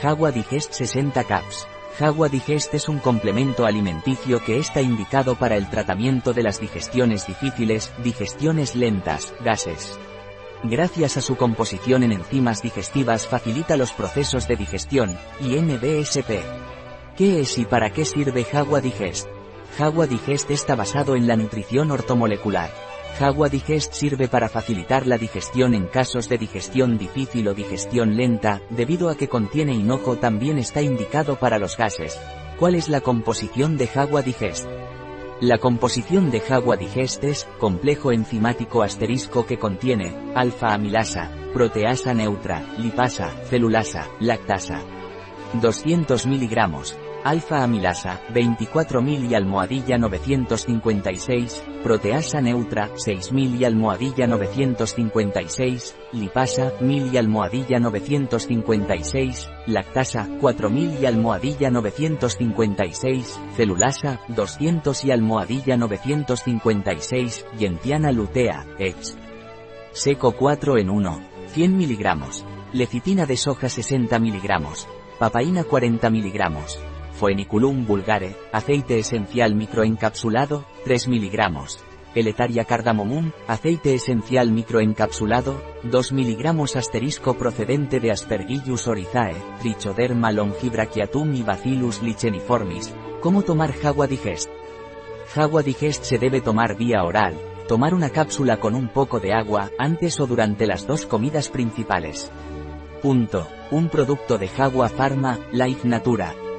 Jagua Digest 60 Caps. Jagua Digest es un complemento alimenticio que está indicado para el tratamiento de las digestiones difíciles, digestiones lentas, gases. Gracias a su composición en enzimas digestivas facilita los procesos de digestión, y NBSP. ¿Qué es y para qué sirve Jagua Digest? Jagua Digest está basado en la nutrición ortomolecular. Jagua Digest sirve para facilitar la digestión en casos de digestión difícil o digestión lenta, debido a que contiene hinojo también está indicado para los gases. ¿Cuál es la composición de Jagua Digest? La composición de Jagua Digest es, complejo enzimático asterisco que contiene, alfa-amilasa, proteasa neutra, lipasa, celulasa, lactasa. 200 miligramos, alfa-amilasa, 24.000 y almohadilla 956, proteasa neutra, 6.000 y almohadilla 956, lipasa, 1000 y almohadilla 956, lactasa, 4.000 y almohadilla 956, celulasa, 200 y almohadilla 956, entiana lutea, ex. Seco 4 en 1, 100 miligramos. Lecitina de soja 60 miligramos. Papaína 40 miligramos. Foeniculum vulgare, aceite esencial microencapsulado, 3 mg. Eletaria cardamomum, aceite esencial microencapsulado, 2 mg asterisco procedente de Aspergillus orizae, Trichoderma longibrachiatum y Bacillus licheniformis. ¿Cómo tomar Jagua Digest? Jagua Digest se debe tomar vía oral, tomar una cápsula con un poco de agua, antes o durante las dos comidas principales. Punto. Un producto de Jagua Pharma, Life Natura.